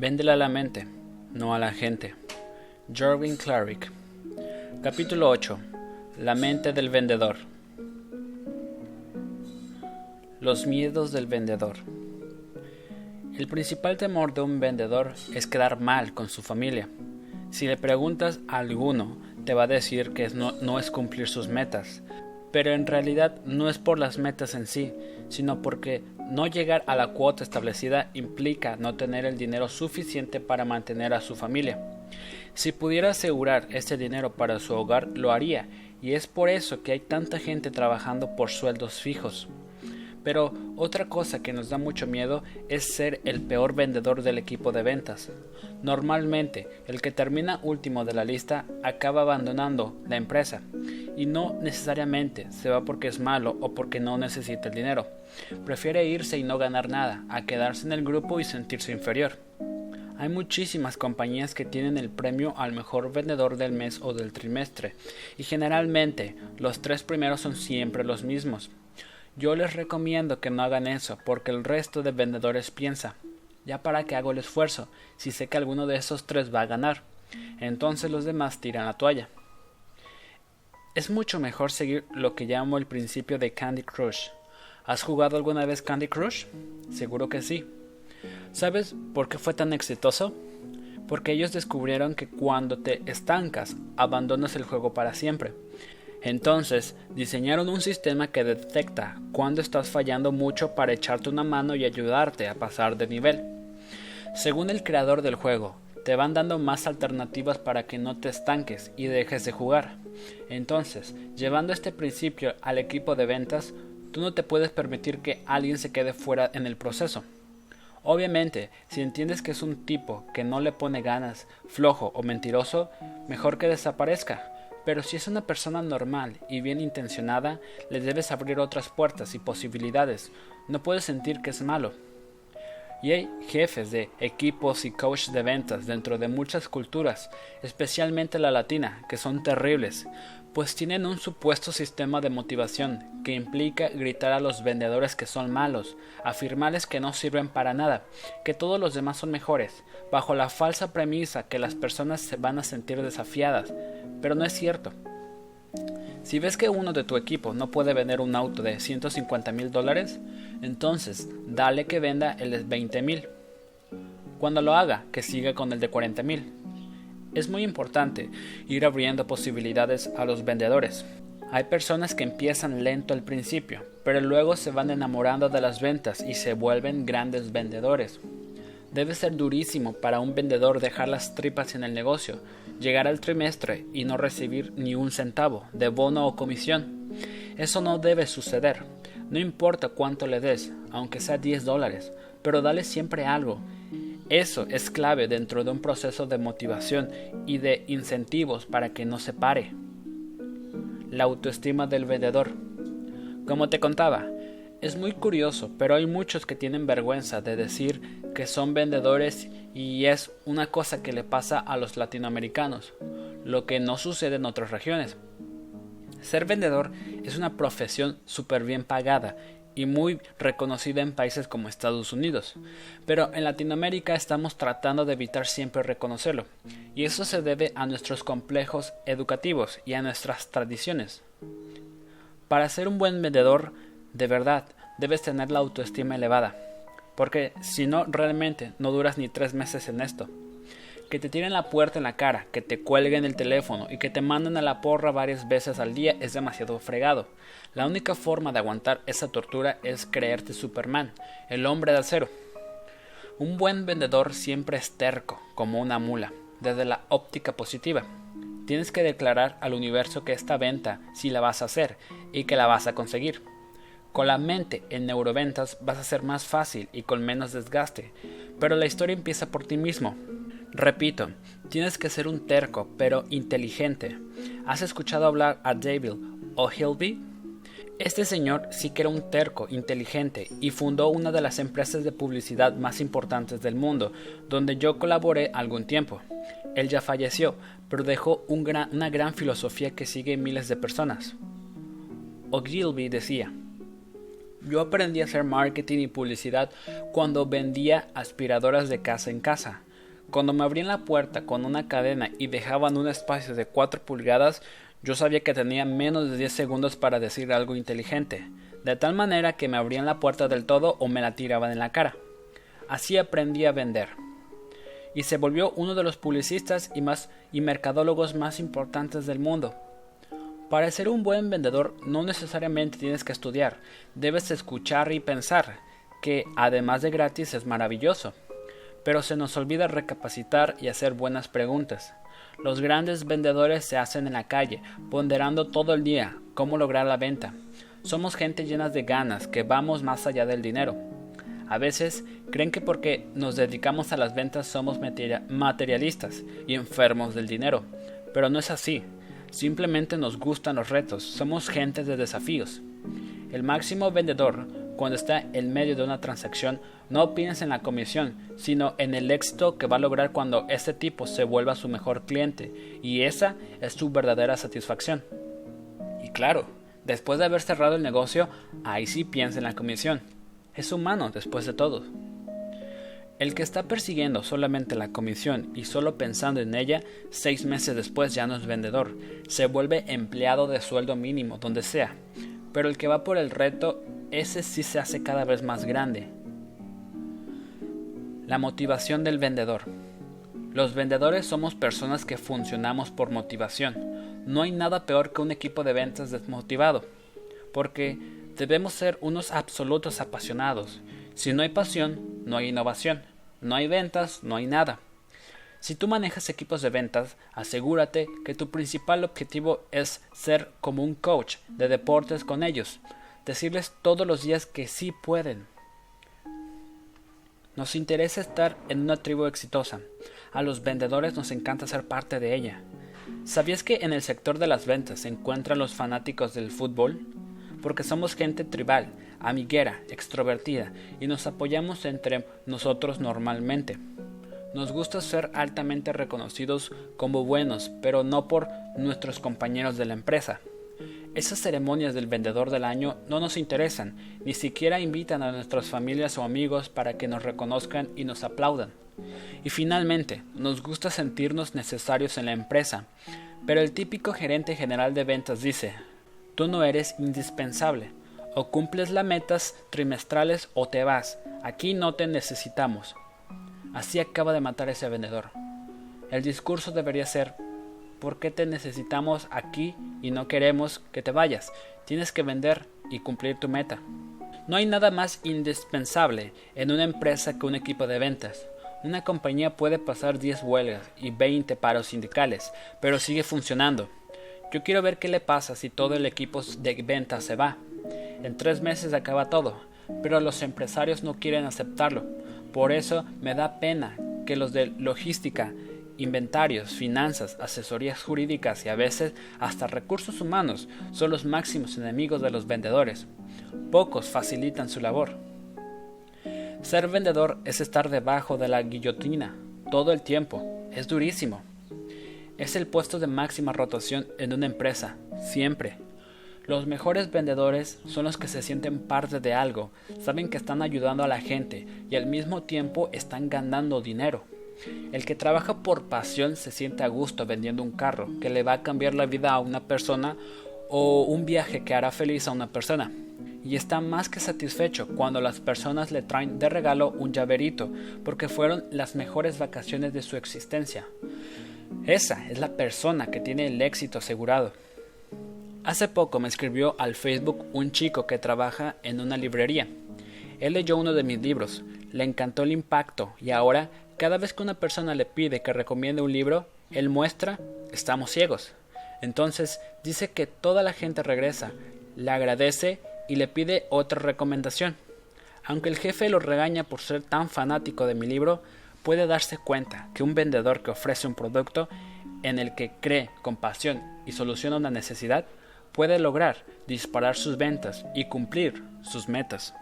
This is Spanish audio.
Véndela a la mente, no a la gente. Jorvin Clarick. Capítulo 8. La mente del vendedor. Los miedos del vendedor. El principal temor de un vendedor es quedar mal con su familia. Si le preguntas a alguno, te va a decir que no, no es cumplir sus metas, pero en realidad no es por las metas en sí, sino porque no llegar a la cuota establecida implica no tener el dinero suficiente para mantener a su familia. Si pudiera asegurar ese dinero para su hogar, lo haría, y es por eso que hay tanta gente trabajando por sueldos fijos. Pero otra cosa que nos da mucho miedo es ser el peor vendedor del equipo de ventas. Normalmente, el que termina último de la lista acaba abandonando la empresa y no necesariamente se va porque es malo o porque no necesita el dinero. Prefiere irse y no ganar nada, a quedarse en el grupo y sentirse inferior. Hay muchísimas compañías que tienen el premio al mejor vendedor del mes o del trimestre, y generalmente los tres primeros son siempre los mismos. Yo les recomiendo que no hagan eso, porque el resto de vendedores piensa, ya para qué hago el esfuerzo, si sé que alguno de esos tres va a ganar. Entonces los demás tiran la toalla. Es mucho mejor seguir lo que llamo el principio de Candy Crush. ¿Has jugado alguna vez Candy Crush? Seguro que sí. ¿Sabes por qué fue tan exitoso? Porque ellos descubrieron que cuando te estancas, abandonas el juego para siempre. Entonces, diseñaron un sistema que detecta cuando estás fallando mucho para echarte una mano y ayudarte a pasar de nivel. Según el creador del juego, te van dando más alternativas para que no te estanques y dejes de jugar. Entonces, llevando este principio al equipo de ventas, tú no te puedes permitir que alguien se quede fuera en el proceso. Obviamente, si entiendes que es un tipo que no le pone ganas, flojo o mentiroso, mejor que desaparezca. Pero si es una persona normal y bien intencionada, le debes abrir otras puertas y posibilidades. No puedes sentir que es malo. Y hay jefes de equipos y coaches de ventas dentro de muchas culturas, especialmente la latina, que son terribles, pues tienen un supuesto sistema de motivación que implica gritar a los vendedores que son malos, afirmarles que no sirven para nada, que todos los demás son mejores, bajo la falsa premisa que las personas se van a sentir desafiadas, pero no es cierto. Si ves que uno de tu equipo no puede vender un auto de 150 mil dólares, entonces dale que venda el de 20 mil. Cuando lo haga, que siga con el de 40 mil. Es muy importante ir abriendo posibilidades a los vendedores. Hay personas que empiezan lento al principio, pero luego se van enamorando de las ventas y se vuelven grandes vendedores. Debe ser durísimo para un vendedor dejar las tripas en el negocio, llegar al trimestre y no recibir ni un centavo de bono o comisión. Eso no debe suceder. No importa cuánto le des, aunque sea 10 dólares, pero dale siempre algo. Eso es clave dentro de un proceso de motivación y de incentivos para que no se pare. La autoestima del vendedor. Como te contaba, es muy curioso, pero hay muchos que tienen vergüenza de decir que son vendedores y es una cosa que le pasa a los latinoamericanos, lo que no sucede en otras regiones. Ser vendedor es una profesión súper bien pagada y muy reconocida en países como Estados Unidos, pero en Latinoamérica estamos tratando de evitar siempre reconocerlo, y eso se debe a nuestros complejos educativos y a nuestras tradiciones. Para ser un buen vendedor, de verdad, debes tener la autoestima elevada, porque si no, realmente no duras ni tres meses en esto. Que te tiren la puerta en la cara, que te cuelguen el teléfono y que te manden a la porra varias veces al día es demasiado fregado. La única forma de aguantar esa tortura es creerte Superman, el hombre de acero. Un buen vendedor siempre es terco, como una mula, desde la óptica positiva. Tienes que declarar al universo que esta venta sí la vas a hacer y que la vas a conseguir. Con la mente en neuroventas vas a ser más fácil y con menos desgaste, pero la historia empieza por ti mismo. Repito, tienes que ser un terco, pero inteligente. ¿Has escuchado hablar a David O'Hilby? Este señor sí que era un terco, inteligente, y fundó una de las empresas de publicidad más importantes del mundo, donde yo colaboré algún tiempo. Él ya falleció, pero dejó una gran filosofía que sigue miles de personas. Ogilvy decía, yo aprendí a hacer marketing y publicidad cuando vendía aspiradoras de casa en casa. Cuando me abrían la puerta con una cadena y dejaban un espacio de 4 pulgadas, yo sabía que tenía menos de 10 segundos para decir algo inteligente, de tal manera que me abrían la puerta del todo o me la tiraban en la cara. Así aprendí a vender. Y se volvió uno de los publicistas y, más, y mercadólogos más importantes del mundo. Para ser un buen vendedor no necesariamente tienes que estudiar, debes escuchar y pensar, que además de gratis es maravilloso pero se nos olvida recapacitar y hacer buenas preguntas. Los grandes vendedores se hacen en la calle, ponderando todo el día cómo lograr la venta. Somos gente llenas de ganas, que vamos más allá del dinero. A veces creen que porque nos dedicamos a las ventas somos materialistas y enfermos del dinero, pero no es así. Simplemente nos gustan los retos, somos gente de desafíos. El máximo vendedor cuando está en medio de una transacción, no piensa en la comisión, sino en el éxito que va a lograr cuando este tipo se vuelva su mejor cliente, y esa es su verdadera satisfacción. Y claro, después de haber cerrado el negocio, ahí sí piensa en la comisión. Es humano después de todo. El que está persiguiendo solamente la comisión y solo pensando en ella, seis meses después ya no es vendedor, se vuelve empleado de sueldo mínimo, donde sea. Pero el que va por el reto ese sí se hace cada vez más grande. La motivación del vendedor. Los vendedores somos personas que funcionamos por motivación. No hay nada peor que un equipo de ventas desmotivado, porque debemos ser unos absolutos apasionados. Si no hay pasión, no hay innovación. No hay ventas, no hay nada. Si tú manejas equipos de ventas, asegúrate que tu principal objetivo es ser como un coach de deportes con ellos, decirles todos los días que sí pueden. Nos interesa estar en una tribu exitosa. A los vendedores nos encanta ser parte de ella. ¿Sabías que en el sector de las ventas se encuentran los fanáticos del fútbol? Porque somos gente tribal, amiguera, extrovertida y nos apoyamos entre nosotros normalmente. Nos gusta ser altamente reconocidos como buenos, pero no por nuestros compañeros de la empresa. Esas ceremonias del vendedor del año no nos interesan, ni siquiera invitan a nuestras familias o amigos para que nos reconozcan y nos aplaudan. Y finalmente, nos gusta sentirnos necesarios en la empresa, pero el típico gerente general de ventas dice, tú no eres indispensable, o cumples las metas trimestrales o te vas, aquí no te necesitamos. Así acaba de matar ese vendedor. El discurso debería ser, ¿Por qué te necesitamos aquí y no queremos que te vayas? Tienes que vender y cumplir tu meta. No hay nada más indispensable en una empresa que un equipo de ventas. Una compañía puede pasar 10 huelgas y 20 paros sindicales, pero sigue funcionando. Yo quiero ver qué le pasa si todo el equipo de ventas se va. En tres meses acaba todo, pero los empresarios no quieren aceptarlo. Por eso me da pena que los de logística inventarios, finanzas, asesorías jurídicas y a veces hasta recursos humanos son los máximos enemigos de los vendedores. Pocos facilitan su labor. Ser vendedor es estar debajo de la guillotina todo el tiempo. Es durísimo. Es el puesto de máxima rotación en una empresa, siempre. Los mejores vendedores son los que se sienten parte de algo, saben que están ayudando a la gente y al mismo tiempo están ganando dinero. El que trabaja por pasión se siente a gusto vendiendo un carro que le va a cambiar la vida a una persona o un viaje que hará feliz a una persona. Y está más que satisfecho cuando las personas le traen de regalo un llaverito porque fueron las mejores vacaciones de su existencia. Esa es la persona que tiene el éxito asegurado. Hace poco me escribió al Facebook un chico que trabaja en una librería. Él leyó uno de mis libros, le encantó el impacto y ahora cada vez que una persona le pide que recomiende un libro, él muestra, estamos ciegos. Entonces dice que toda la gente regresa, le agradece y le pide otra recomendación. Aunque el jefe lo regaña por ser tan fanático de mi libro, puede darse cuenta que un vendedor que ofrece un producto en el que cree con pasión y soluciona una necesidad puede lograr disparar sus ventas y cumplir sus metas.